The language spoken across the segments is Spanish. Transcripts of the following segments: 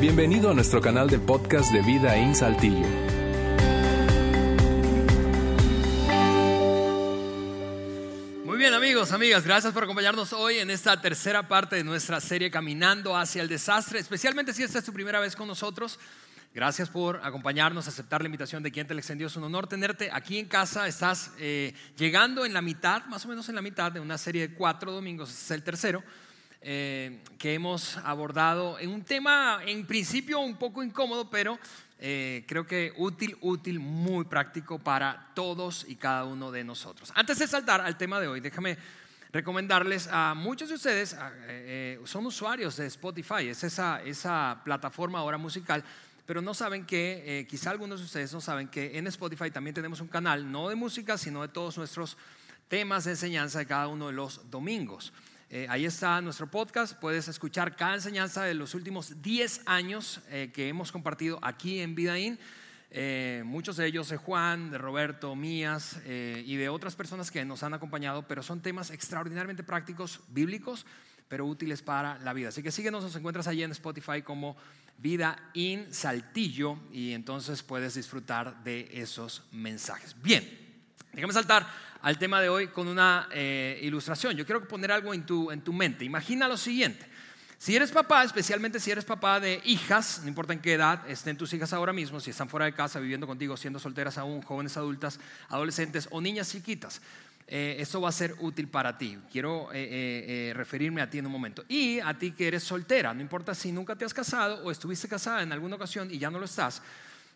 Bienvenido a nuestro canal de podcast de Vida en Saltillo. Muy bien amigos, amigas, gracias por acompañarnos hoy en esta tercera parte de nuestra serie Caminando hacia el Desastre, especialmente si esta es tu primera vez con nosotros. Gracias por acompañarnos, aceptar la invitación de quien te le extendió. Es un honor tenerte aquí en casa. Estás eh, llegando en la mitad, más o menos en la mitad de una serie de cuatro domingos, este es el tercero, eh, que hemos abordado en un tema en principio un poco incómodo, pero eh, creo que útil, útil, muy práctico para todos y cada uno de nosotros. Antes de saltar al tema de hoy, déjame recomendarles a muchos de ustedes, son usuarios de Spotify, es esa, esa plataforma ahora musical pero no saben que, eh, quizá algunos de ustedes no saben que en Spotify también tenemos un canal, no de música, sino de todos nuestros temas de enseñanza de cada uno de los domingos. Eh, ahí está nuestro podcast, puedes escuchar cada enseñanza de los últimos 10 años eh, que hemos compartido aquí en Vidaín. muchos de ellos de Juan, de Roberto, mías y de otras personas que nos han acompañado, pero son temas extraordinariamente prácticos, bíblicos, pero útiles para la vida. Así que síguenos, nos encuentras allí en Spotify como Vida in Saltillo y entonces puedes disfrutar de esos mensajes. Bien, déjame saltar al tema de hoy con una eh, ilustración. Yo quiero poner algo en tu, en tu mente. Imagina lo siguiente. Si eres papá, especialmente si eres papá de hijas, no importa en qué edad estén tus hijas ahora mismo, si están fuera de casa, viviendo contigo, siendo solteras aún, jóvenes adultas, adolescentes o niñas chiquitas, eh, eso va a ser útil para ti. Quiero eh, eh, referirme a ti en un momento. Y a ti que eres soltera, no importa si nunca te has casado o estuviste casada en alguna ocasión y ya no lo estás,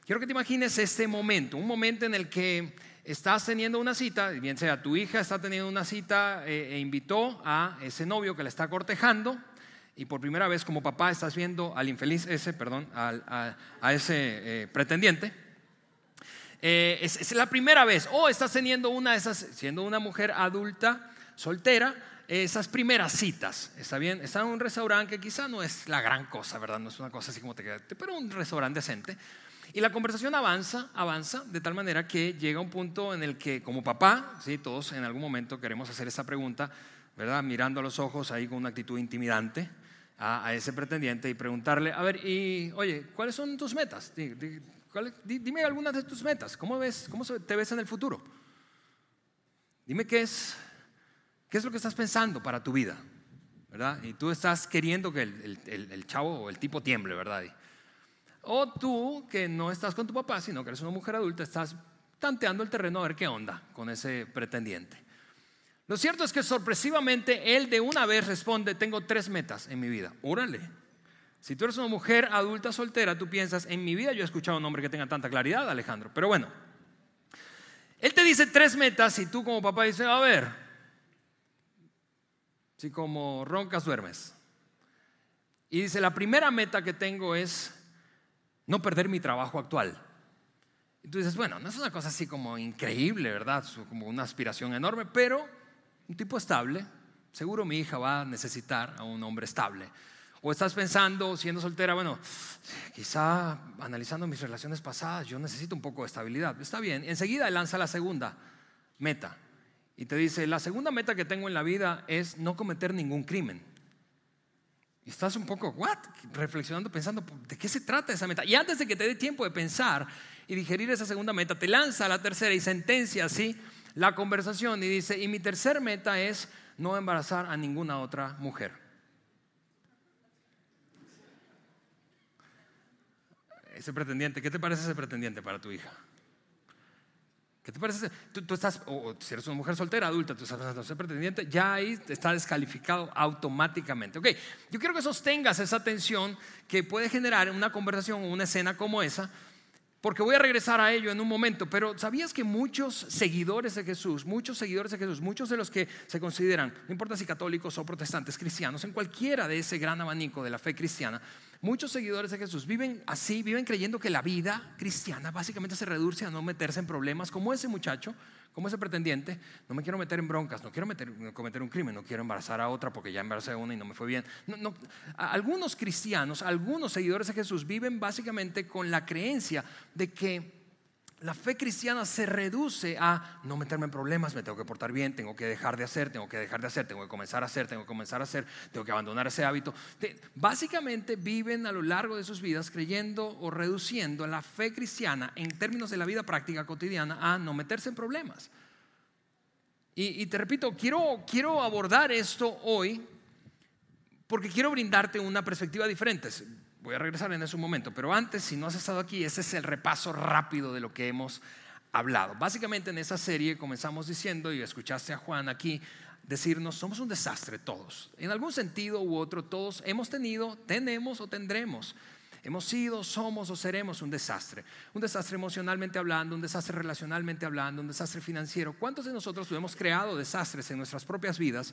quiero que te imagines este momento, un momento en el que estás teniendo una cita, bien sea tu hija está teniendo una cita e invitó a ese novio que la está cortejando y por primera vez como papá estás viendo al infeliz ese, perdón, a, ese pretendiente eh, es, la primera vez, o estás teniendo una de esas, siendo una mujer adulta, soltera, esas primeras citas, ¿está bien? Está en un restaurante que quizá no es la gran cosa, ¿verdad? No es una cosa así como te quedaste, pero un restaurante decente. Y la conversación avanza, avanza, de tal manera que llega un punto en el que como papá, ¿sí? todos en algún momento queremos hacer esa pregunta, ¿verdad? Mirando a los ojos ahí con una actitud intimidante a, ese pretendiente y preguntarle, a ver, y oye, ¿cuáles son tus metas? Dime algunas de tus metas. ¿Cómo, ves, cómo te ves en el futuro? Dime qué es, qué es lo que estás pensando para tu vida. ¿verdad? Y tú estás queriendo que el, el, chavo o el tipo tiemble, ¿verdad? O tú, que no estás con tu papá, sino que eres una mujer adulta, estás tanteando el terreno a ver qué onda con ese pretendiente. Lo cierto es que sorpresivamente él de una vez responde, tengo tres metas en mi vida. Órale. Si tú eres una mujer adulta soltera, tú piensas, en mi vida yo he escuchado un hombre que tenga tanta claridad, Alejandro. Pero bueno, él te dice tres metas y tú como papá dices, a ver, si como roncas duermes. Y dice, la primera meta que tengo es no perder mi trabajo actual. Y tú dices, bueno, no es una cosa así como increíble, ¿verdad? Como una aspiración enorme, pero un tipo estable. Seguro mi hija va a necesitar a un hombre estable. O estás pensando, siendo soltera, bueno, quizá analizando mis relaciones pasadas, yo necesito un poco de estabilidad. Está bien. Enseguida lanza la segunda meta. Y te dice, la segunda meta que tengo en la vida es no cometer ningún crimen. Y estás un poco, ¿what? Reflexionando, pensando, ¿de qué se trata esa meta? Y antes de que te dé tiempo de pensar y digerir esa segunda meta, te lanza la tercera y sentencia así la conversación y dice, y mi tercera meta es no embarazar a ninguna otra mujer. ese pretendiente, ¿qué te parece ese pretendiente para tu hija? ¿Qué te parece? Tú, estás, o si eres una mujer soltera, adulta, tú estás ese pretendiente, ya ahí está descalificado automáticamente. Ok, yo quiero que sostengas esa tensión que puede generar una conversación o una escena como esa, porque voy a regresar a ello en un momento, pero ¿sabías que muchos seguidores de Jesús, muchos seguidores de Jesús, muchos de los que se consideran, no importa si católicos o protestantes, cristianos, en cualquiera de ese gran abanico de la fe cristiana, muchos seguidores de Jesús viven así, viven creyendo que la vida cristiana básicamente se reduce a no meterse en problemas como ese muchacho como ese pretendiente, no me quiero meter en broncas, no quiero cometer un crimen, no quiero embarazar a otra porque ya embaracé a una y no me fue bien. algunos cristianos, algunos seguidores de Jesús viven básicamente con la creencia de que la fe cristiana se reduce a no meterme en problemas, me tengo que portar bien, tengo que dejar de hacer, tengo que dejar de hacer, tengo que comenzar a hacer, tengo que comenzar a hacer, tengo que abandonar ese hábito. Básicamente viven a lo largo de sus vidas creyendo o reduciendo la fe cristiana en términos de la vida práctica cotidiana a no meterse en problemas. Y, te repito, quiero, quiero abordar esto hoy porque quiero brindarte una perspectiva diferente. Voy a regresar en ese momento, pero antes, si no has estado aquí, ese es el repaso rápido de lo que hemos hablado. Básicamente en esa serie comenzamos diciendo, y escuchaste a Juan aquí decirnos, somos un desastre todos. En algún sentido u otro, todos hemos tenido, tenemos o tendremos. Hemos sido, somos o seremos un desastre. Un desastre emocionalmente hablando, un desastre relacionalmente hablando, un desastre financiero. ¿Cuántos de nosotros hemos creado desastres en nuestras propias vidas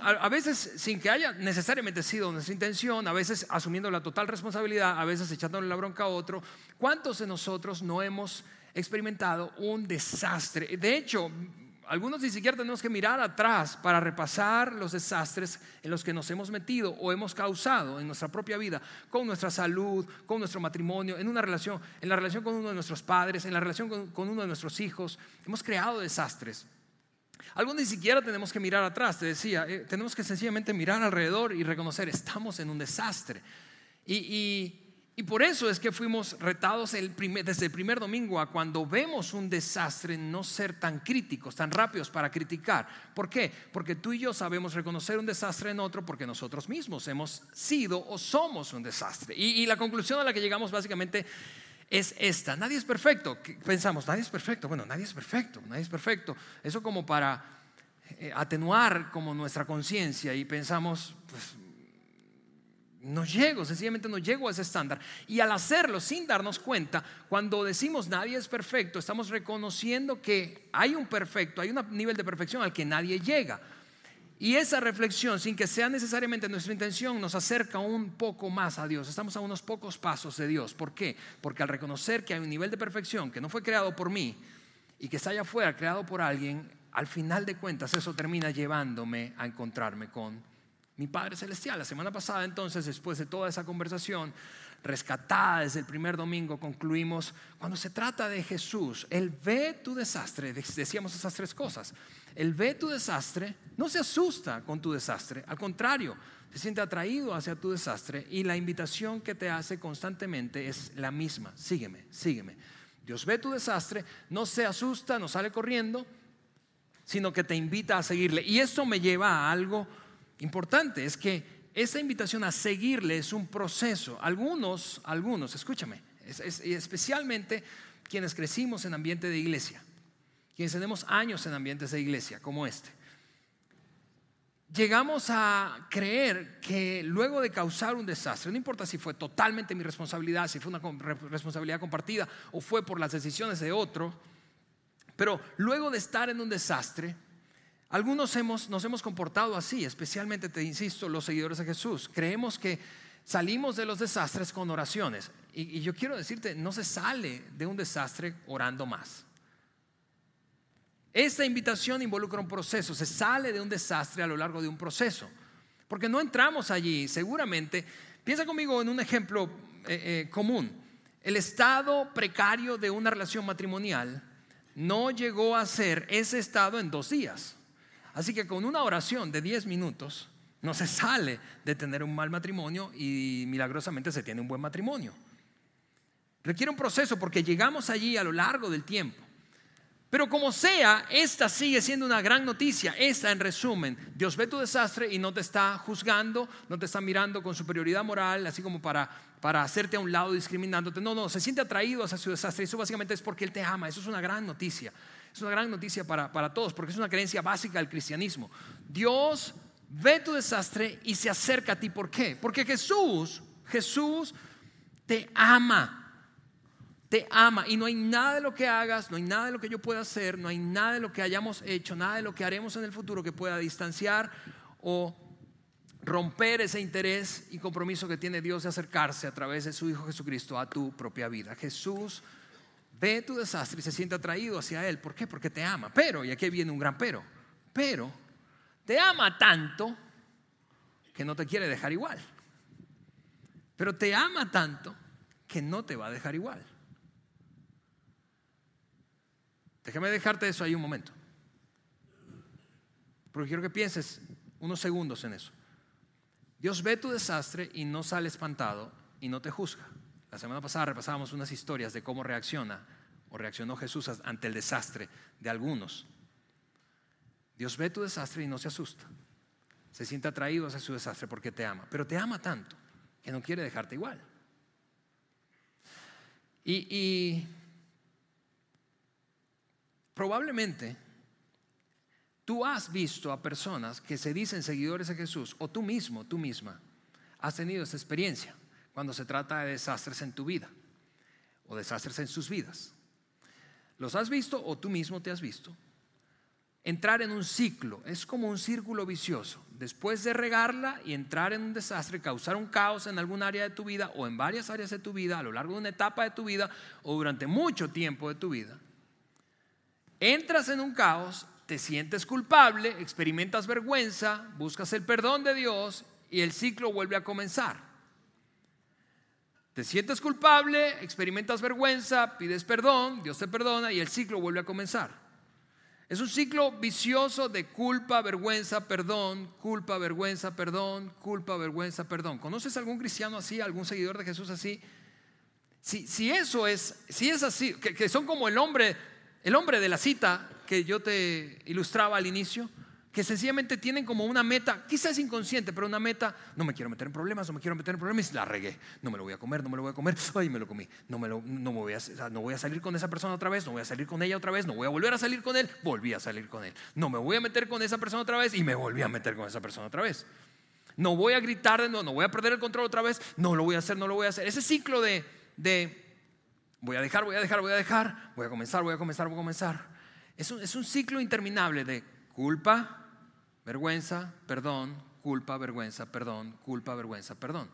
a, veces sin que haya necesariamente sido nuestra intención, a veces asumiendo la total responsabilidad, a veces echándole la bronca a otro. ¿Cuántos de nosotros no hemos experimentado un desastre? De hecho, algunos ni siquiera tenemos que mirar atrás para repasar los desastres en los que nos hemos metido o hemos causado en nuestra propia vida, con nuestra salud, con nuestro matrimonio, en una relación, en la relación con uno de nuestros padres, en la relación con uno de nuestros hijos. Hemos creado desastres. Algo ni siquiera tenemos que mirar atrás, te decía, eh, tenemos que sencillamente mirar alrededor y reconocer, estamos en un desastre. Y, por eso es que fuimos retados desde el primer domingo a cuando vemos un desastre no ser tan críticos, tan rápidos para criticar. ¿Por qué? Porque tú y yo sabemos reconocer un desastre en otro porque nosotros mismos hemos sido o somos un desastre. y la conclusión a la que llegamos básicamente es esta. Nadie es perfecto. Pensamos, nadie es perfecto. Bueno, nadie es perfecto, nadie es perfecto. Eso como para eh, atenuar como nuestra conciencia y pensamos, pues no llego, sencillamente no llego a ese estándar. Y al hacerlo sin darnos cuenta, cuando decimos nadie es perfecto, estamos reconociendo que hay un perfecto, hay un nivel de perfección al que nadie llega. Y esa reflexión, sin que sea necesariamente nuestra intención, nos acerca un poco más a Dios. Estamos a unos pocos pasos de Dios. ¿Por qué? Porque al reconocer que hay un nivel de perfección que no fue creado por mí y que está allá afuera, creado por alguien, al final de cuentas eso termina llevándome a encontrarme con mi Padre Celestial. La semana pasada entonces, después de toda esa conversación, rescatada desde el primer domingo, concluimos, cuando se trata de Jesús, Él ve tu desastre, decíamos esas tres cosas, Él ve tu desastre, no se asusta con tu desastre, al contrario, se siente atraído hacia tu desastre y la invitación que te hace constantemente es la misma, sígueme, sígueme. Dios ve tu desastre, no se asusta, no sale corriendo, sino que te invita a seguirle. Y esto me lleva a algo importante, es que esa invitación a seguirle es un proceso. Algunos, algunos, escúchame, especialmente quienes crecimos en ambiente de iglesia, quienes tenemos años en ambientes de iglesia como este, llegamos a creer que luego de causar un desastre, no importa si fue totalmente mi responsabilidad, si fue una responsabilidad compartida o fue por las decisiones de otro, pero luego de estar en un desastre, algunos nos hemos comportado así, especialmente, te insisto, los seguidores de Jesús. Creemos que salimos de los desastres con oraciones. Y, y yo quiero decirte, no se sale de un desastre orando más. Esta invitación involucra un proceso, se sale de un desastre a lo largo de un proceso. Porque no entramos allí, seguramente. Piensa conmigo en un ejemplo eh, eh, común. El estado precario de una relación matrimonial no llegó a ser ese estado en dos días. Así que con una oración de 10 minutos no se sale de tener un mal matrimonio y milagrosamente se tiene un buen matrimonio. Requiere un proceso porque llegamos allí a lo largo del tiempo. Pero como sea, esta sigue siendo una gran noticia. Esta, en resumen, Dios ve tu desastre y no te está juzgando, no te está mirando con superioridad moral, así como para, para hacerte a un lado discriminándote. No, no, se siente atraído hacia su desastre. Eso básicamente es porque Él te ama. Eso es una gran noticia. Es una gran noticia para, para todos porque es una creencia básica del cristianismo. Dios ve tu desastre y se acerca a ti. ¿Por qué? Porque Jesús, Jesús te ama. Te ama y no hay nada de lo que hagas, no hay nada de lo que yo pueda hacer, no hay nada de lo que hayamos hecho, nada de lo que haremos en el futuro que pueda distanciar o romper ese interés y compromiso que tiene Dios de acercarse a través de su Hijo Jesucristo a tu propia vida. Jesús ve tu desastre y se siente atraído hacia Él. ¿Por qué? Porque te ama. Pero, y aquí viene un gran pero, pero te ama tanto que no te quiere dejar igual. Pero te ama tanto que no te va a dejar igual. Déjame dejarte eso ahí un momento. Porque quiero que pienses unos segundos en eso. Dios ve tu desastre y no sale espantado y no te juzga. La semana pasada repasábamos unas historias de cómo reacciona o reaccionó Jesús ante el desastre de algunos. Dios ve tu desastre y no se asusta. Se siente atraído hacia su desastre porque te ama. Pero te ama tanto que no quiere dejarte igual. Y, probablemente tú has visto a personas que se dicen seguidores de Jesús, o tú mismo, tú misma, has tenido esa experiencia cuando se trata de desastres en tu vida o desastres en sus vidas. ¿Los has visto o tú mismo te has visto? Entrar en un ciclo es como un círculo vicioso. Después de regarla y entrar en un desastre, causar un caos en algún área de tu vida o en varias áreas de tu vida, a lo largo de una etapa de tu vida o durante mucho tiempo de tu vida, entras en un caos, te sientes culpable, experimentas vergüenza, buscas el perdón de Dios y el ciclo vuelve a comenzar. Te sientes culpable, experimentas vergüenza, pides perdón, Dios te perdona y el ciclo vuelve a comenzar. Es un ciclo vicioso de culpa, vergüenza, perdón, culpa, vergüenza, perdón, culpa, vergüenza, perdón. ¿Conoces algún cristiano así, algún seguidor de Jesús así? Si, si eso es, si es así, que, que son como el hombre, el hombre de la cita que yo te ilustraba al inicio, que sencillamente tienen como una meta, quizás inconsciente, pero una meta, no me quiero meter en problemas, no me quiero meter en problemas, la regué, no me lo voy a comer, no me lo voy a comer, ay, me lo comí, no, me lo, no, voy a, no voy a salir con esa persona otra vez, no voy a salir con ella otra vez, no voy a volver a salir con él, volví a salir con él, no me voy a meter con esa persona otra vez y me volví a meter con esa persona otra vez. No voy a gritar de no voy a perder el control otra vez, no lo voy a hacer, no lo voy a hacer. Ese ciclo de, de voy a dejar, voy a dejar, voy a dejar, voy a comenzar, voy a comenzar, voy a comenzar. Es un, es un ciclo interminable de culpa, Vergüenza, perdón, culpa, vergüenza, perdón, culpa, vergüenza, perdón.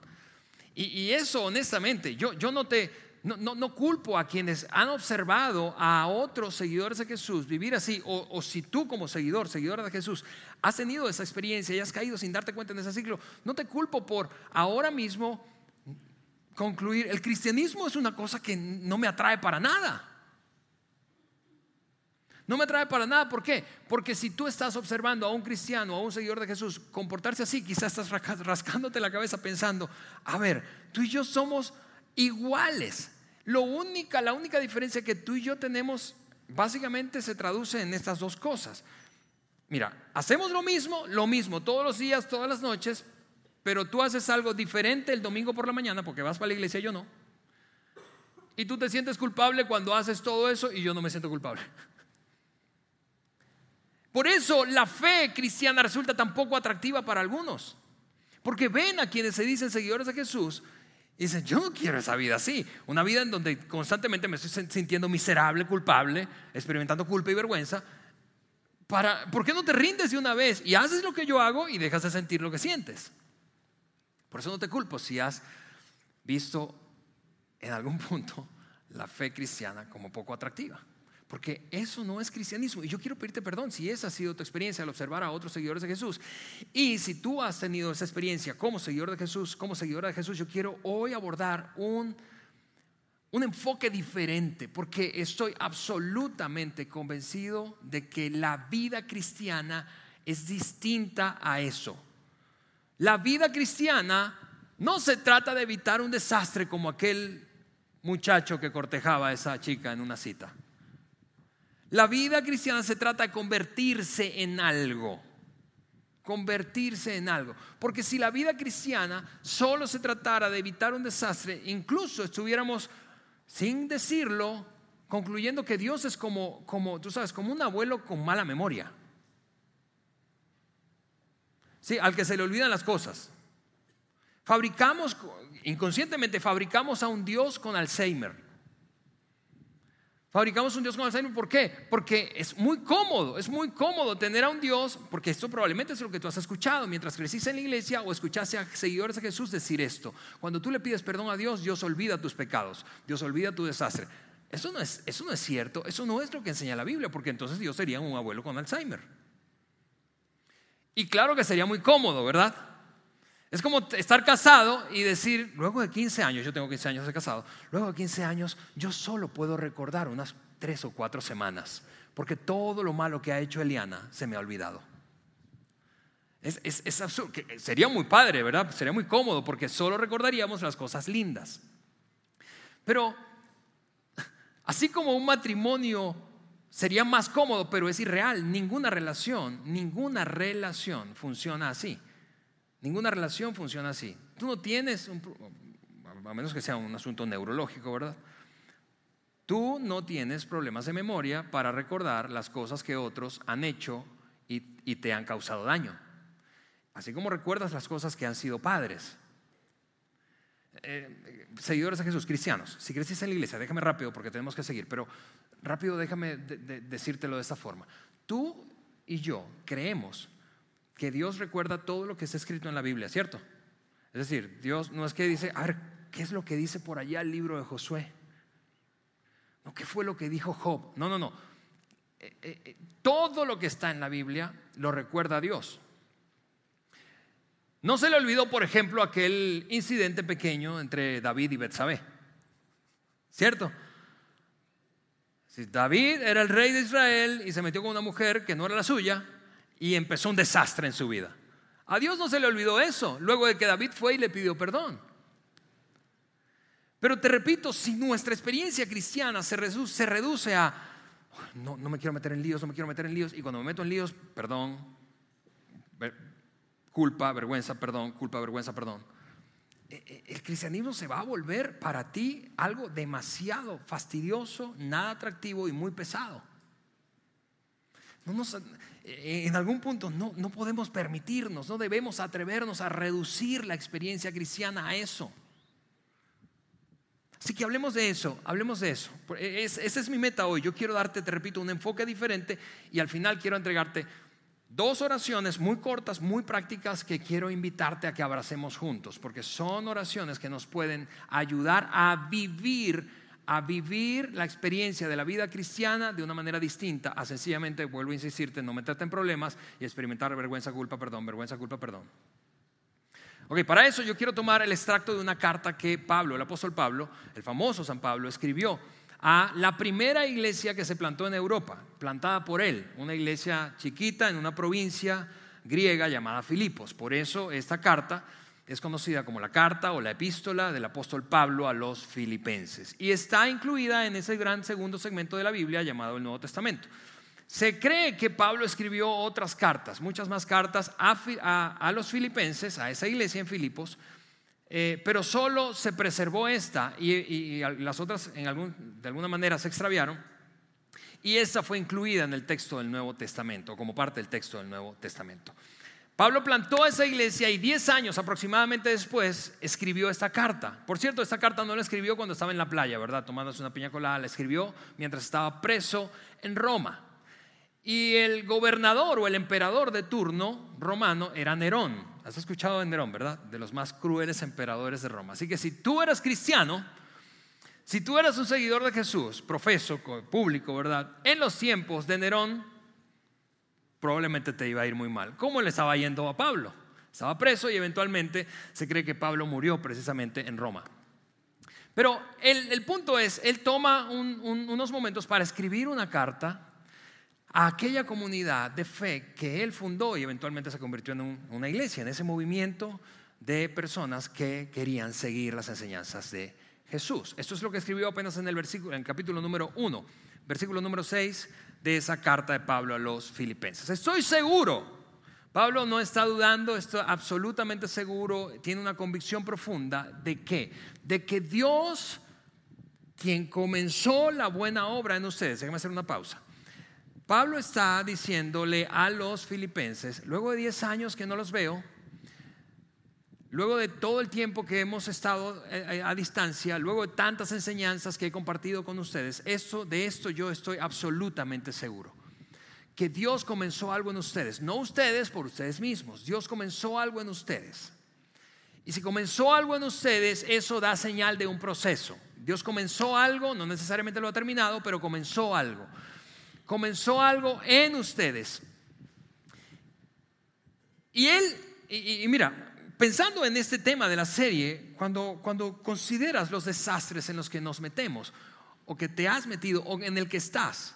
Y, eso, honestamente, yo, yo no te, no, no, culpo a quienes han observado a otros seguidores de Jesús vivir así, o, o, si tú como seguidor, seguidora de Jesús, has tenido esa experiencia y has caído sin darte cuenta en ese ciclo, no te culpo por ahora mismo concluir, el cristianismo es una cosa que no me atrae para nada. No me atrae para nada. ¿Por qué? Porque si tú estás observando a un cristiano, a un seguidor de Jesús, comportarse así, quizás estás rascándote la cabeza pensando, a ver, tú y yo somos iguales. Lo única, la única diferencia que tú y yo tenemos básicamente se traduce en estas dos cosas. Mira, hacemos lo mismo, lo mismo, todos los días, todas las noches, pero tú haces algo diferente el domingo por la mañana porque vas para la iglesia y yo no. Y tú te sientes culpable cuando haces todo eso y yo no me siento culpable. Por eso la fe cristiana resulta tan poco atractiva para algunos. Porque ven a quienes se dicen seguidores de Jesús y dicen, yo no quiero esa vida así. Una vida en donde constantemente me estoy sintiendo miserable, culpable, experimentando culpa y vergüenza. Para, ¿Por qué no te rindes de una vez y haces lo que yo hago y dejas de sentir lo que sientes? Por eso no te culpo si has visto en algún punto la fe cristiana como poco atractiva. Porque eso no es cristianismo. Y yo quiero pedirte perdón si esa ha sido tu experiencia al observar a otros seguidores de Jesús. Y si tú has tenido esa experiencia como seguidor de Jesús, como seguidora de Jesús, yo quiero hoy abordar un, un enfoque diferente. Porque estoy absolutamente convencido de que la vida cristiana es distinta a eso. La vida cristiana no se trata de evitar un desastre como aquel muchacho que cortejaba a esa chica en una cita. La vida cristiana se trata de convertirse en algo. Convertirse en algo. Porque si la vida cristiana solo se tratara de evitar un desastre, incluso estuviéramos, sin decirlo, concluyendo que Dios es como, como tú sabes, como un abuelo con mala memoria. Sí, al que se le olvidan las cosas. Fabricamos, inconscientemente fabricamos a un Dios con Alzheimer. Fabricamos un Dios con Alzheimer, ¿por qué? Porque es muy cómodo, es muy cómodo tener a un Dios, porque esto probablemente es lo que tú has escuchado mientras creciste en la iglesia o escuchaste a seguidores de Jesús decir esto. Cuando tú le pides perdón a Dios, Dios olvida tus pecados, Dios olvida tu desastre. Eso no es, eso no es cierto, eso no es lo que enseña la Biblia, porque entonces Dios sería un abuelo con Alzheimer. Y claro que sería muy cómodo, ¿verdad? Es como estar casado y decir, luego de 15 años, yo tengo 15 años de casado, luego de 15 años yo solo puedo recordar unas tres o cuatro semanas, porque todo lo malo que ha hecho Eliana se me ha olvidado. Es, absurdo, sería muy padre, ¿verdad? Sería muy cómodo porque solo recordaríamos las cosas lindas. Pero así como un matrimonio sería más cómodo, pero es irreal, ninguna relación, ninguna relación funciona así. Ninguna relación funciona así. Tú no tienes, a menos que sea un asunto neurológico, ¿verdad? Tú no tienes problemas de memoria para recordar las cosas que otros han hecho y te han causado daño. Así como recuerdas las cosas que han sido padres. Eh, seguidores de Jesús, cristianos, si creciste en la iglesia, déjame rápido porque tenemos que seguir, pero rápido déjame decírtelo de esta forma. Tú y yo creemos que Dios recuerda todo lo que está escrito en la Biblia, ¿cierto? Es decir, Dios no es que dice, a ver, ¿qué es lo que dice por allá el libro de Josué? No, ¿qué fue lo que dijo Job? No, no, no. Eh, eh, todo lo que está en la Biblia lo recuerda Dios. No se le olvidó, por ejemplo, aquel incidente pequeño entre David y Betsabé. ¿Cierto? Si David era el rey de Israel y se metió con una mujer que no era la suya y empezó un desastre en su vida. A Dios no se le olvidó eso, luego de que David fue y le pidió perdón. Pero te repito, si nuestra experiencia cristiana se reduce, se reduce a, no, no me quiero meter en líos, no me quiero meter en líos, y cuando me meto en líos, perdón, culpa, vergüenza, perdón, culpa, vergüenza, perdón. E, e, el cristianismo se va a volver para ti algo demasiado fastidioso, nada atractivo y muy pesado. E, en algún punto no, no podemos permitirnos, no debemos atrevernos a reducir la experiencia cristiana a eso. Así que hablemos de eso, hablemos de eso. esa es mi meta hoy. Yo quiero darte, te repito, un enfoque diferente y al final quiero entregarte dos oraciones muy cortas, muy prácticas que quiero invitarte a que abracemos juntos, porque son oraciones que nos pueden ayudar a vivir a vivir la experiencia de la vida cristiana de una manera distinta, a sencillamente, vuelvo a insistirte, no meterte en problemas y experimentar vergüenza, culpa, perdón, vergüenza, culpa, perdón. Ok, para eso yo quiero tomar el extracto de una carta que Pablo, el apóstol Pablo, el famoso San Pablo, escribió a la primera iglesia que se plantó en Europa, plantada por él, una iglesia chiquita en una provincia griega llamada Filipos. Por eso esta carta es conocida como la carta o la epístola del apóstol Pablo a los filipenses y está incluida en ese gran segundo segmento de la Biblia llamado el Nuevo Testamento. Se cree que Pablo escribió otras cartas, muchas más cartas a, los filipenses, a esa iglesia en Filipos, eh, pero solo se preservó esta y, las otras de alguna manera se extraviaron. Y esta fue incluida en el texto del Nuevo Testamento, como parte del texto del Nuevo Testamento. Pablo plantó esa iglesia y 10 años aproximadamente después escribió esta carta. Por cierto, esta carta no la escribió cuando estaba en la playa, ¿verdad? Tomándose una piña colada, la escribió mientras estaba preso en Roma. Y el gobernador o el emperador de turno romano era Nerón. Has escuchado de Nerón, ¿verdad? De los más crueles emperadores de Roma. Así que si tú eras cristiano, si tú eras un seguidor de Jesús, profeso, público, ¿verdad? En los tiempos de Nerón, probablemente te iba a ir muy mal. ¿Cómo le estaba yendo a Pablo? Estaba preso y eventualmente se cree que Pablo murió precisamente en Roma. Pero el, punto es, él toma unos momentos para escribir una carta a aquella comunidad de fe que él fundó y eventualmente se convirtió en una iglesia, en ese movimiento de personas que querían seguir las enseñanzas de Jesús. Esto es lo que escribió apenas en el versículo, en el capítulo número 1, versículo número 6 de esa carta de Pablo a los filipenses. Estoy seguro, Pablo no está dudando, está absolutamente seguro, tiene una convicción profunda de que, de que Dios, quien comenzó la buena obra en ustedes, déjame hacer una pausa Pablo está diciéndole a los filipenses, luego de 10 años que no los veo, luego de todo el tiempo que hemos estado eh, eh, a, distancia, luego de tantas enseñanzas que he compartido con ustedes, esto, de esto yo estoy absolutamente seguro. Que Dios comenzó algo en ustedes, no ustedes por ustedes mismos, Dios comenzó algo en ustedes. Y si comenzó algo en ustedes, eso da señal de un proceso. Dios comenzó algo, no necesariamente lo ha terminado, pero comenzó algo comenzó algo en ustedes. Y él, y, mira, pensando en este tema de la serie, cuando, cuando consideras los desastres en los que nos metemos, o que te has metido o en el que estás.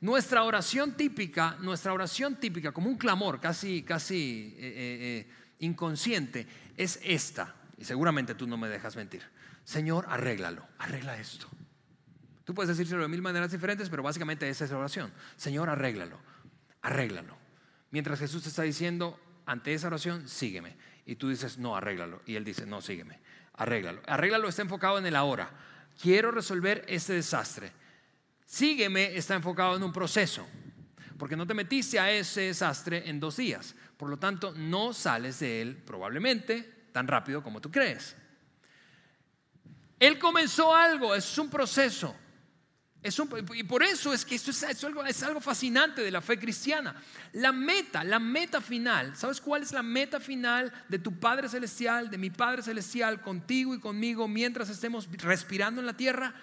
Nuestra oración típica, nuestra oración típica, como un clamor casi, casi eh, eh, eh, inconsciente, es esta. Y seguramente tú no me dejas mentir. Señor, arréglalo, arregla esto. Tú puedes decírselo de mil maneras diferentes, pero básicamente esa es la oración. Señor, arréglalo, arréglalo. Mientras Jesús te está diciendo ante esa oración, sígueme. Y tú dices, no, arréglalo. Y él dice, no, sígueme, arréglalo. Arréglalo está enfocado en el ahora. Quiero resolver este desastre. Sígueme está enfocado en un proceso, porque no te metiste a ese desastre en dos días. Por lo tanto, no sales de él probablemente tan rápido como tú crees. Él comenzó algo, es un proceso. Es y por eso es que esto es, algo, es algo fascinante de la fe cristiana. La meta, la meta final, ¿sabes cuál es la meta final de tu Padre Celestial, de mi Padre Celestial, contigo y conmigo mientras estemos respirando en la tierra?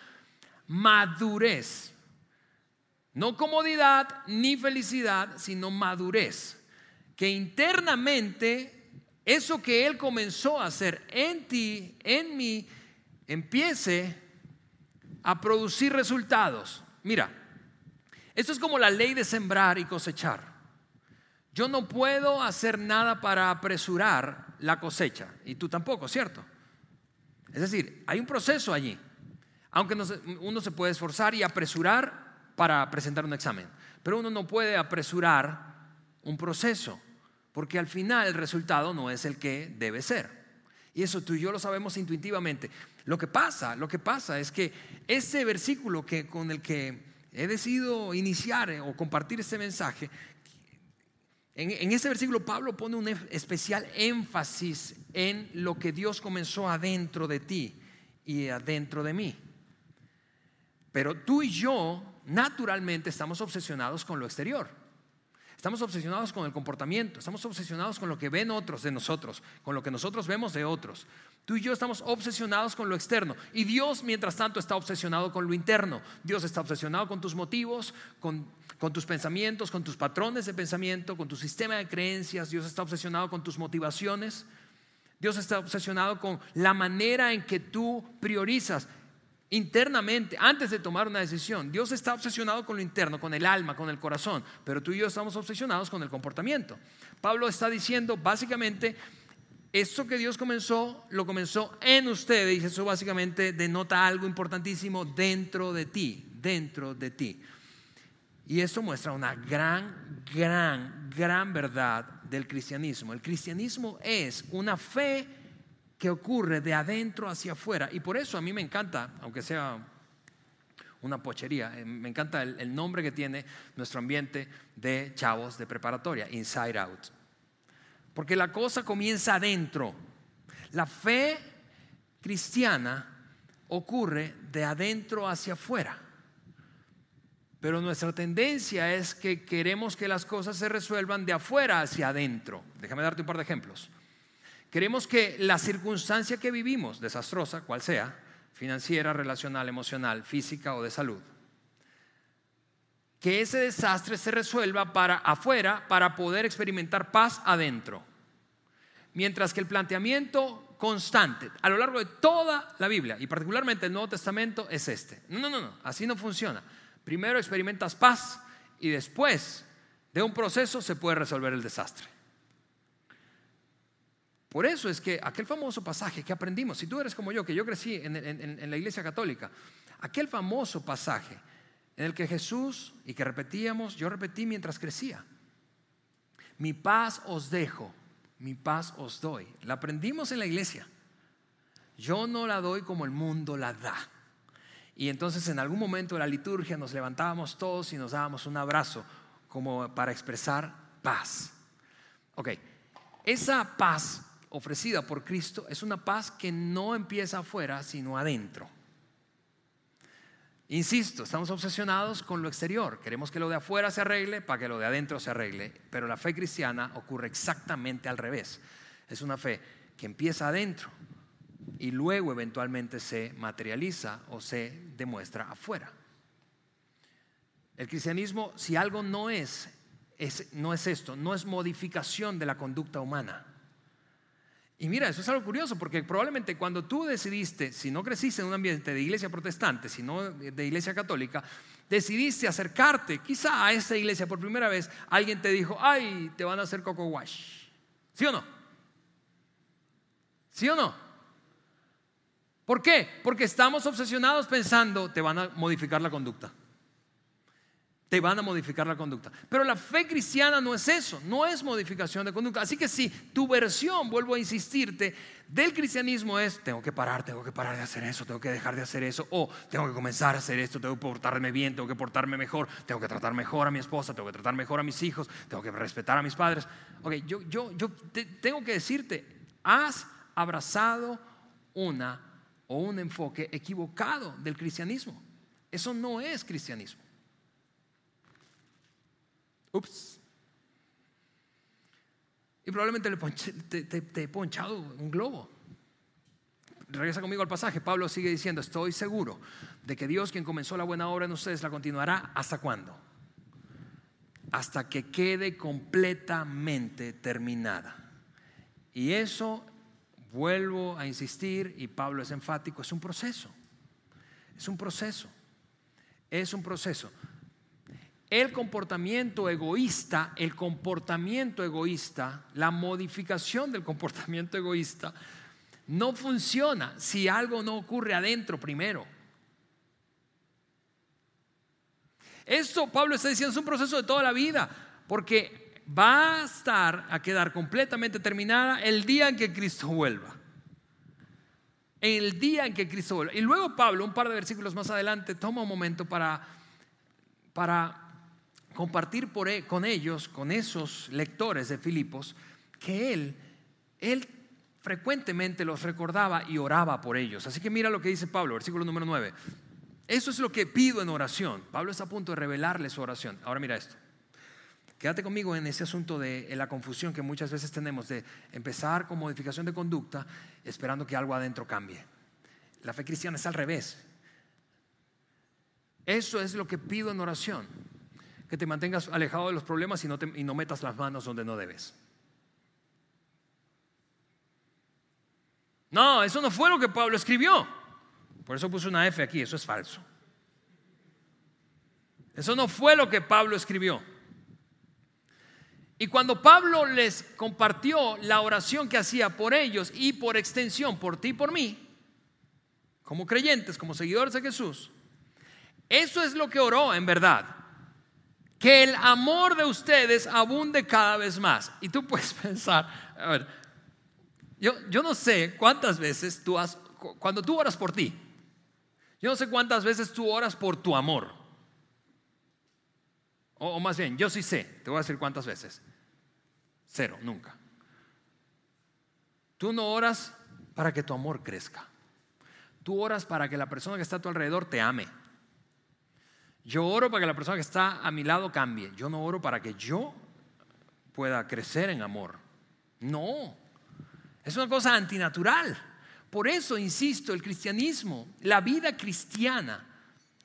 Madurez. No comodidad ni felicidad, sino madurez. Que internamente eso que Él comenzó a hacer en ti, en mí, empiece a producir resultados. Mira, esto es como la ley de sembrar y cosechar. Yo no puedo hacer nada para apresurar la cosecha, y tú tampoco, ¿cierto? Es decir, hay un proceso allí. Aunque uno se puede esforzar y apresurar para presentar un examen. Pero uno no puede apresurar un proceso, porque al final el resultado no es el que debe ser. Y eso tú y yo lo sabemos intuitivamente. Lo que pasa, lo que pasa es que ese versículo que, con el que he decidido iniciar eh, o compartir este mensaje, en, en ese versículo Pablo pone un especial énfasis en lo que Dios comenzó adentro de ti y adentro de mí. Pero tú y yo naturalmente estamos obsesionados con lo exterior. Estamos obsesionados con el comportamiento, estamos obsesionados con lo que ven otros de nosotros, con lo que nosotros vemos de otros. Tú y yo estamos obsesionados con lo externo y Dios, mientras tanto, está obsesionado con lo interno. Dios está obsesionado con tus motivos, con, con tus pensamientos, con tus patrones de pensamiento, con tu sistema de creencias. Dios está obsesionado con tus motivaciones. Dios está obsesionado con la manera en que tú priorizas internamente, antes de tomar una decisión. Dios está obsesionado con lo interno, con el alma, con el corazón, pero tú y yo estamos obsesionados con el comportamiento. Pablo está diciendo básicamente, esto que Dios comenzó, lo comenzó en ustedes y eso básicamente denota algo importantísimo dentro de ti, dentro de ti. Y eso muestra una gran, gran, gran verdad del cristianismo. El cristianismo es una fe que ocurre de adentro hacia afuera. Y por eso a mí me encanta, aunque sea una pochería, eh, me encanta el, nombre que tiene nuestro ambiente de chavos de preparatoria, Inside Out. Porque la cosa comienza adentro. La fe cristiana ocurre de adentro hacia afuera. Pero nuestra tendencia es que queremos que las cosas se resuelvan de afuera hacia adentro. Déjame darte un par de ejemplos. Queremos que la circunstancia que vivimos, desastrosa, cual sea, financiera, relacional, emocional, física o de salud, que ese desastre se resuelva para afuera para poder experimentar paz adentro. Mientras que el planteamiento constante a lo largo de toda la Biblia y particularmente el Nuevo Testamento es este. No, no, no, así no funciona. Primero experimentas paz y después de un proceso se puede resolver el desastre. Por eso es que aquel famoso pasaje que aprendimos, si tú eres como yo, que yo crecí en, la iglesia católica, aquel famoso pasaje en el que Jesús, y que repetíamos, yo repetí mientras crecía, mi paz os dejo, mi paz os doy. La aprendimos en la iglesia. Yo no la doy como el mundo la da. Y entonces en algún momento de la liturgia nos levantábamos todos y nos dábamos un abrazo como para expresar paz. Ok, esa paz ofrecida por Cristo es una paz que no empieza afuera, sino adentro. Insisto, estamos obsesionados con lo exterior. Queremos que lo de afuera se arregle para que lo de adentro se arregle. Pero la fe cristiana ocurre exactamente al revés. Es una fe que empieza adentro y luego eventualmente se materializa o se demuestra afuera. El cristianismo, si algo no es, no es esto, no es modificación de la conducta humana Y mira, eso es algo curioso, porque probablemente cuando tú decidiste, si no creciste en un ambiente de iglesia protestante, sino de iglesia católica, decidiste acercarte quizá a esta iglesia por primera vez, alguien te dijo, ay, te van a hacer coco wash. ¿Sí o no? ¿Sí o no? ¿Por qué? Porque estamos obsesionados pensando, te van a modificar la conducta te van a modificar la conducta. Pero la fe cristiana no es eso, no es modificación de conducta. Así que si tu versión, vuelvo a insistirte, del cristianismo es, tengo que parar, tengo que parar de hacer eso, tengo que dejar de hacer eso, o tengo que comenzar a hacer esto, tengo que portarme bien, tengo que portarme mejor, tengo que tratar mejor a mi esposa, tengo que tratar mejor a mis hijos, tengo que respetar a mis padres. Ok, yo, yo, yo tengo que decirte, has abrazado una o un enfoque equivocado del cristianismo. Eso no es cristianismo. Ups. Y probablemente te, he ponchado un globo. Regresa conmigo al pasaje. Pablo sigue diciendo, estoy seguro de que Dios quien comenzó la buena obra en ustedes la continuará hasta cuándo? Hasta que quede completamente terminada. Y eso, vuelvo a insistir, y Pablo es enfático, es un proceso. Es un proceso. Es un proceso el comportamiento egoísta, el comportamiento egoísta, la modificación del comportamiento egoísta, no funciona si algo no ocurre adentro primero. Esto Pablo está diciendo es un proceso de toda la vida, porque va a estar a quedar completamente terminada el día en que Cristo vuelva. El día en que Cristo vuelva. Y luego Pablo, un par de versículos más adelante, toma un momento para, para compartir e, con ellos, con esos lectores de Filipos, que él, él frecuentemente los recordaba y oraba por ellos. Así que mira lo que dice Pablo, versículo número 9. Eso es lo que pido en oración. Pablo está a punto de revelarle su oración. Ahora mira esto. Quédate conmigo en ese asunto de la confusión que muchas veces tenemos de empezar con modificación de conducta esperando que algo adentro cambie. La fe cristiana es al revés. Eso es lo que pido en oración que te mantengas alejado de los problemas y no, metas las manos donde no debes. No, eso no fue lo que Pablo escribió. Por eso puse una F aquí, eso es falso. Eso no fue lo que Pablo escribió. Y cuando Pablo les compartió la oración que hacía por ellos y por extensión por ti y por mí, como creyentes, como seguidores de Jesús, eso es lo que oró en verdad que el amor de ustedes abunde cada vez más. Y tú puedes pensar, a ver, yo, yo no sé cuántas veces tú has, cuando tú oras por ti, yo no sé cuántas veces tú oras por tu amor. O, o más bien, yo sí sé, te voy a decir cuántas veces. Cero, nunca. Tú no oras para que tu amor crezca. Tú oras para que la persona que está a tu alrededor te ame. Yo oro para que la persona que está a mi lado cambie. Yo no oro para que yo pueda crecer en amor. No, es una cosa antinatural. Por eso, insisto, el cristianismo, la vida cristiana,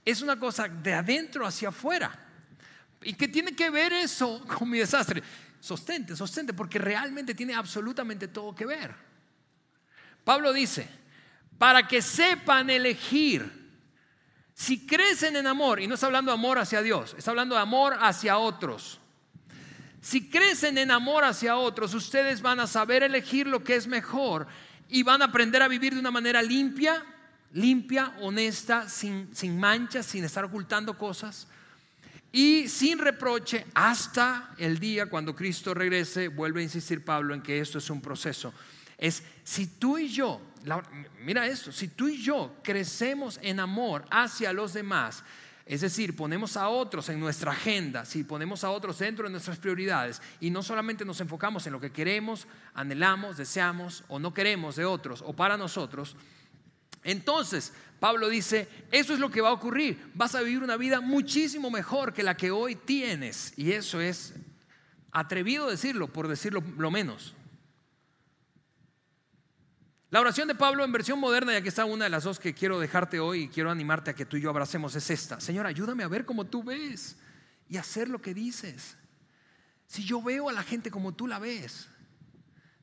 es una cosa de adentro hacia afuera. ¿Y qué tiene que ver eso con mi desastre? Sostente, sostente, porque realmente tiene absolutamente todo que ver. Pablo dice, para que sepan elegir si crecen en amor, y no está hablando de amor hacia Dios, está hablando de amor hacia otros. Si crecen en amor hacia otros, ustedes van a saber elegir lo que es mejor y van a aprender a vivir de una manera limpia, limpia, honesta, sin, sin manchas, sin estar ocultando cosas y sin reproche hasta el día cuando Cristo regrese. Vuelve a insistir Pablo en que esto es un proceso. Es si tú y yo mira esto, si tú y yo crecemos en amor hacia los demás, es decir, ponemos a otros en nuestra agenda, si ponemos a otros dentro de nuestras prioridades y no solamente nos enfocamos en lo que queremos, anhelamos, deseamos o no queremos de otros o para nosotros, entonces Pablo dice, eso es lo que va a ocurrir, vas a vivir una vida muchísimo mejor que la que hoy tienes y eso es atrevido decirlo, por decirlo lo menos. La oración de Pablo en versión moderna, ya que está una de las dos que quiero dejarte hoy y quiero animarte a que tú y yo abracemos, es esta. Señor, ayúdame a ver como tú ves y hacer lo que dices. Si yo veo a la gente como tú la ves,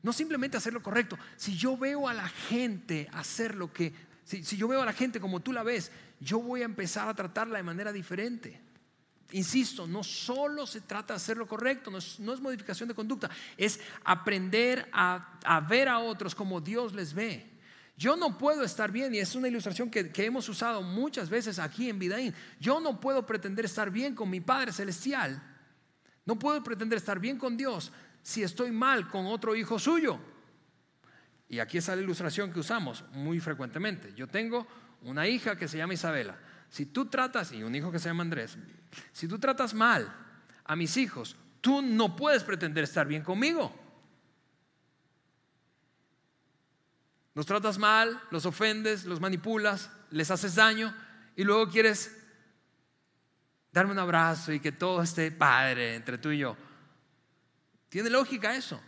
No simplemente hacer lo correcto. Si yo veo a la gente hacer lo que, si, yo veo a la gente como tú la ves, yo voy a empezar a tratarla de manera diferente. Insisto, no solo se trata de hacer lo correcto, no es, modificación de conducta, es aprender a, ver a otros como Dios les ve. Yo no puedo estar bien, y es una ilustración que, que, hemos usado muchas veces aquí en Vidaín. Yo no puedo pretender estar bien con mi Padre Celestial. No puedo pretender estar bien con Dios si estoy mal con otro hijo suyo. Y aquí está la ilustración que usamos muy frecuentemente. Yo tengo una hija que se llama Isabela. Si tú tratas, y un hijo que se llama Andrés, si tú tratas mal a mis hijos, tú no puedes pretender estar bien conmigo. Los tratas mal, los ofendes, los manipulas, les haces daño y luego quieres darme un abrazo y que todo esté padre entre tú y yo. ¿Tiene lógica eso?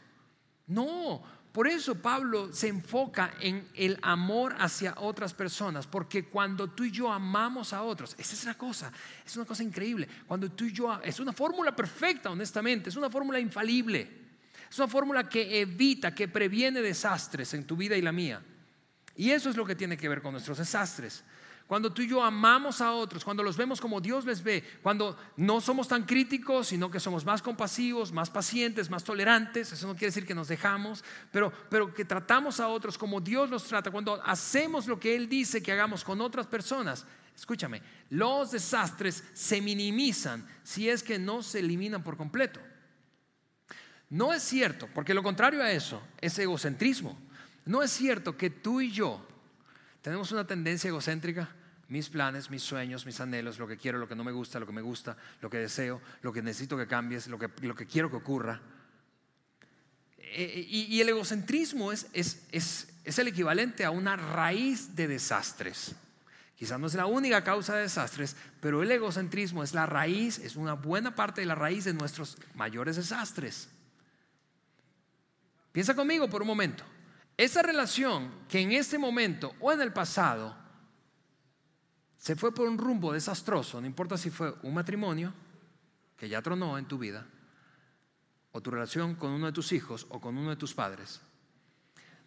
No, por eso Pablo se enfoca en el amor hacia otras personas, porque cuando tú y yo amamos a otros, esa es la cosa, es una cosa increíble. Cuando tú y yo, es una fórmula perfecta, honestamente, es una fórmula infalible, es una fórmula que evita, que previene desastres en tu vida y la mía. Y eso es lo que tiene que ver con nuestros desastres. Cuando tú y yo amamos a otros, cuando los vemos como Dios les ve, cuando no somos tan críticos, sino que somos más compasivos, más pacientes, más tolerantes, eso no quiere decir que nos dejamos, pero, pero que tratamos a otros como Dios los trata, cuando hacemos lo que Él dice que hagamos con otras personas, escúchame, los desastres se minimizan si es que no se eliminan por completo. No es cierto, porque lo contrario a eso es egocentrismo. No es cierto que tú y yo tenemos una tendencia egocéntrica mis planes, mis sueños, mis anhelos, lo que quiero, lo que no me gusta, lo que me gusta, lo que deseo, lo que necesito que cambies, lo que, lo que quiero que ocurra. Eh, y, el egocentrismo es, es, es, es el equivalente a una raíz de desastres. Quizás no es la única causa de desastres, pero el egocentrismo es la raíz, es una buena parte de la raíz de nuestros mayores desastres. Piensa conmigo por un momento. Esa relación que en este momento o en el pasado se fue por un rumbo desastroso, no importa si fue un matrimonio que ya tronó en tu vida, o tu relación con uno de tus hijos o con uno de tus padres,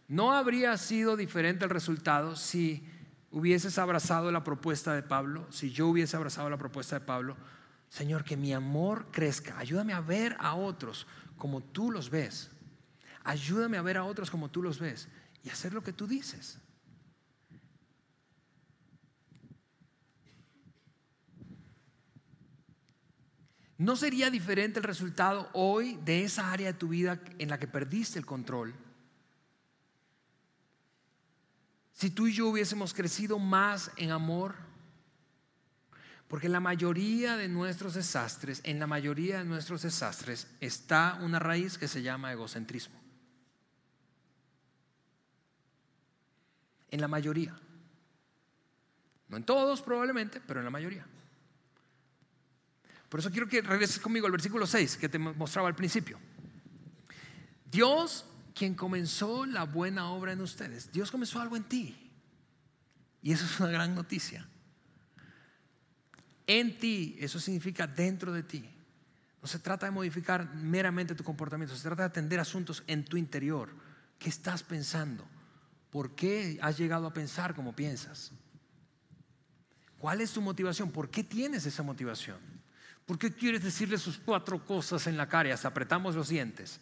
no habría sido diferente el resultado si hubieses abrazado la propuesta de Pablo, si yo hubiese abrazado la propuesta de Pablo, Señor, que mi amor crezca, ayúdame a ver a otros como tú los ves, ayúdame a ver a otros como tú los ves y hacer lo que tú dices. ¿No sería diferente el resultado hoy de esa área de tu vida en la que perdiste el control? Si tú y yo hubiésemos crecido más en amor, porque la mayoría de nuestros desastres, en la mayoría de nuestros desastres está una raíz que se llama egocentrismo. En la mayoría. No en todos probablemente, pero en la mayoría. Por eso quiero que regreses conmigo al versículo 6 que te mostraba al principio. Dios, quien comenzó la buena obra en ustedes, Dios comenzó algo en ti. Y eso es una gran noticia. En ti, eso significa dentro de ti. No se trata de modificar meramente tu comportamiento, se trata de atender asuntos en tu interior. ¿Qué estás pensando? ¿Por qué has llegado a pensar como piensas? ¿Cuál es tu motivación? ¿Por qué tienes esa motivación? ¿Por qué quieres decirle sus cuatro cosas en la cara y hasta apretamos los dientes?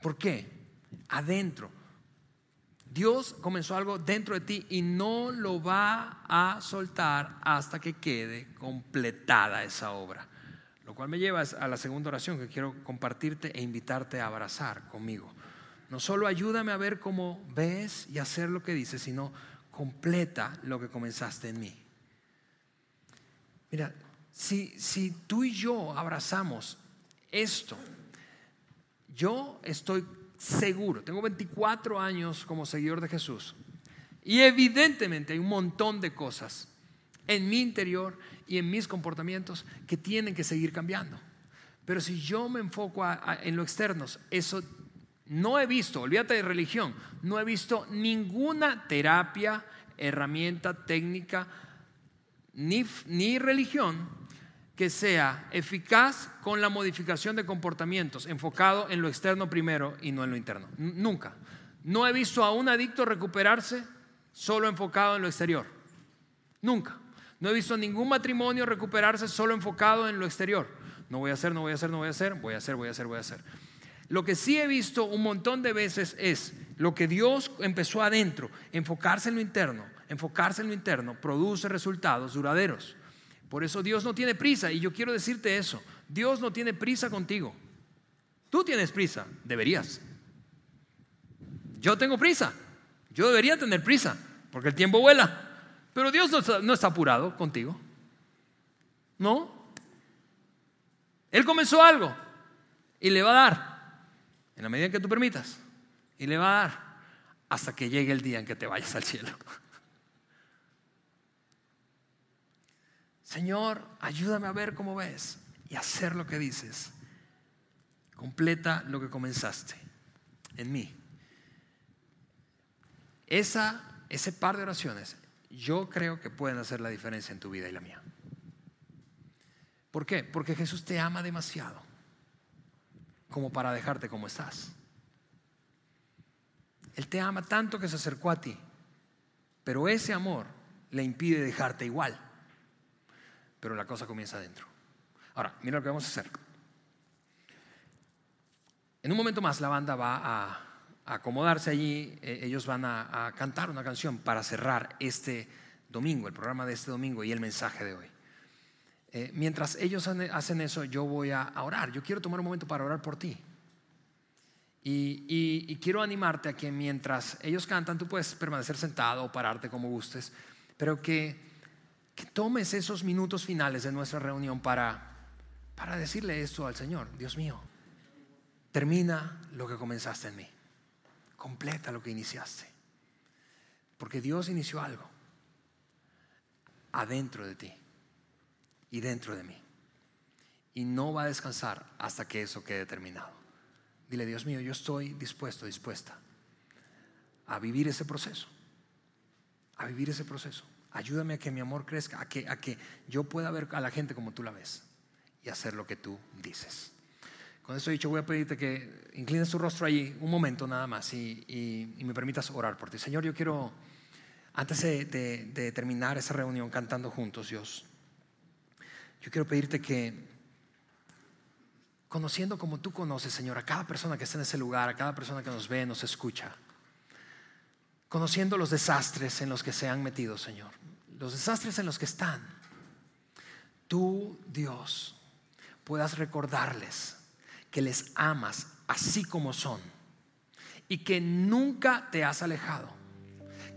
¿Por qué? Adentro. Dios comenzó algo dentro de ti y no lo va a soltar hasta que quede completada esa obra. Lo cual me lleva a la segunda oración que quiero compartirte e invitarte a abrazar conmigo. No solo ayúdame a ver cómo ves y hacer lo que dices, sino completa lo que comenzaste en mí. Mira, si, tú y yo abrazamos esto, yo estoy seguro, tengo 24 años como seguidor de Jesús y evidentemente hay un montón de cosas en mi interior y en mis comportamientos que tienen que seguir cambiando. Pero si yo me enfoco en lo externo, eso no he visto, olvídate de religión, no he visto ninguna terapia, herramienta, técnica, ni, ni religión que sea eficaz con la modificación de comportamientos, enfocado en lo externo primero y no en lo interno. Nunca. No he visto a un adicto recuperarse solo enfocado en lo exterior. Nunca. No he visto ningún matrimonio recuperarse solo enfocado en lo exterior. No voy a hacer, no voy a hacer, no voy a hacer, voy a hacer, voy a hacer, voy a hacer. Lo que sí he visto un montón de veces es lo que Dios empezó adentro, enfocarse en lo interno, enfocarse en lo interno, produce resultados duraderos. Por eso Dios no tiene prisa y yo quiero decirte eso. Dios no tiene prisa contigo. Tú tienes prisa, deberías. Yo tengo prisa. Yo debería tener prisa porque el tiempo vuela. Pero Dios no está, apurado contigo. No. Él comenzó algo y le va a dar en la medida en que tú permitas. Y le va a dar hasta que llegue el día en que te vayas al cielo. Señor, ayúdame a ver cómo ves y hacer lo que dices. Completa lo que comenzaste en mí. Esa, ese par de oraciones yo creo que pueden hacer la diferencia en tu vida y la mía. ¿Por qué? Porque Jesús te ama demasiado como para dejarte como estás. Él te ama tanto que se acercó a ti, pero ese amor le impide dejarte igual pero la cosa comienza adentro. Ahora, mira lo que vamos a hacer. En un momento más la banda va a, acomodarse allí, eh, ellos van a, cantar una canción para cerrar este domingo, el programa de este domingo y el mensaje de hoy. Eh, mientras ellos hacen eso, yo voy a, orar. Yo quiero tomar un momento para orar por ti. y, quiero animarte a que mientras ellos cantan, tú puedes permanecer sentado o pararte como gustes, pero que que tomes esos minutos finales de nuestra reunión para, para decirle esto al Señor. Dios mío, termina lo que comenzaste en mí. Completa lo que iniciaste. Porque Dios inició algo adentro de ti y dentro de mí. Y no va a descansar hasta que eso quede terminado. Dile, Dios mío, yo estoy dispuesto, dispuesta a vivir ese proceso. A vivir ese proceso. Ayúdame a que mi amor crezca, a que, a que yo pueda ver a la gente como tú la ves y hacer lo que tú dices. Con eso dicho, voy a pedirte que inclines tu rostro allí un momento nada más y, me permitas orar por ti. Señor, yo quiero, antes de, de terminar esa reunión cantando juntos, Dios, yo quiero pedirte que, conociendo como tú conoces, Señor, a cada persona que está en ese lugar, a cada persona que nos ve, nos escucha, conociendo los desastres en los que se han metido, Señor, los desastres en los que están, tú, Dios, puedas recordarles que les amas así como son y que nunca te has alejado.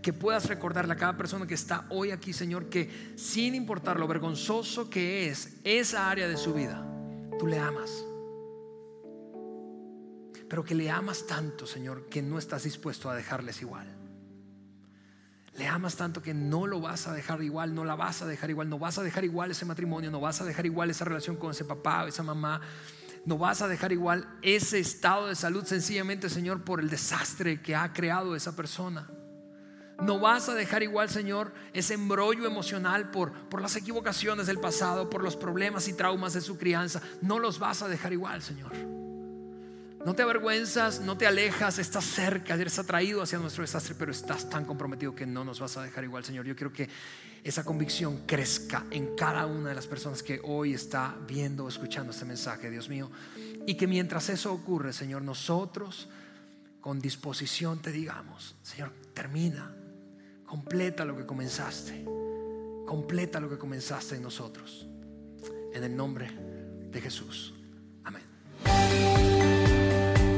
Que puedas recordarle a cada persona que está hoy aquí, Señor, que sin importar lo vergonzoso que es esa área de su vida, tú le amas. Pero que le amas tanto, Señor, que no estás dispuesto a dejarles igual. Le amas tanto que no lo vas a dejar igual, no la vas a dejar igual, no vas a dejar igual ese matrimonio, no vas a dejar igual esa relación con ese papá o esa mamá, no vas a dejar igual ese estado de salud sencillamente, Señor, por el desastre que ha creado esa persona. No vas a dejar igual, Señor, ese embrollo emocional por, por las equivocaciones del pasado, por los problemas y traumas de su crianza. No los vas a dejar igual, Señor. No te avergüenzas, no te alejas, estás cerca, eres atraído hacia nuestro desastre, pero estás tan comprometido que no nos vas a dejar igual, Señor. Yo quiero que esa convicción crezca en cada una de las personas que hoy está viendo o escuchando este mensaje, Dios mío. Y que mientras eso ocurre, Señor, nosotros con disposición te digamos, Señor, termina, completa lo que comenzaste, completa lo que comenzaste en nosotros. En el nombre de Jesús.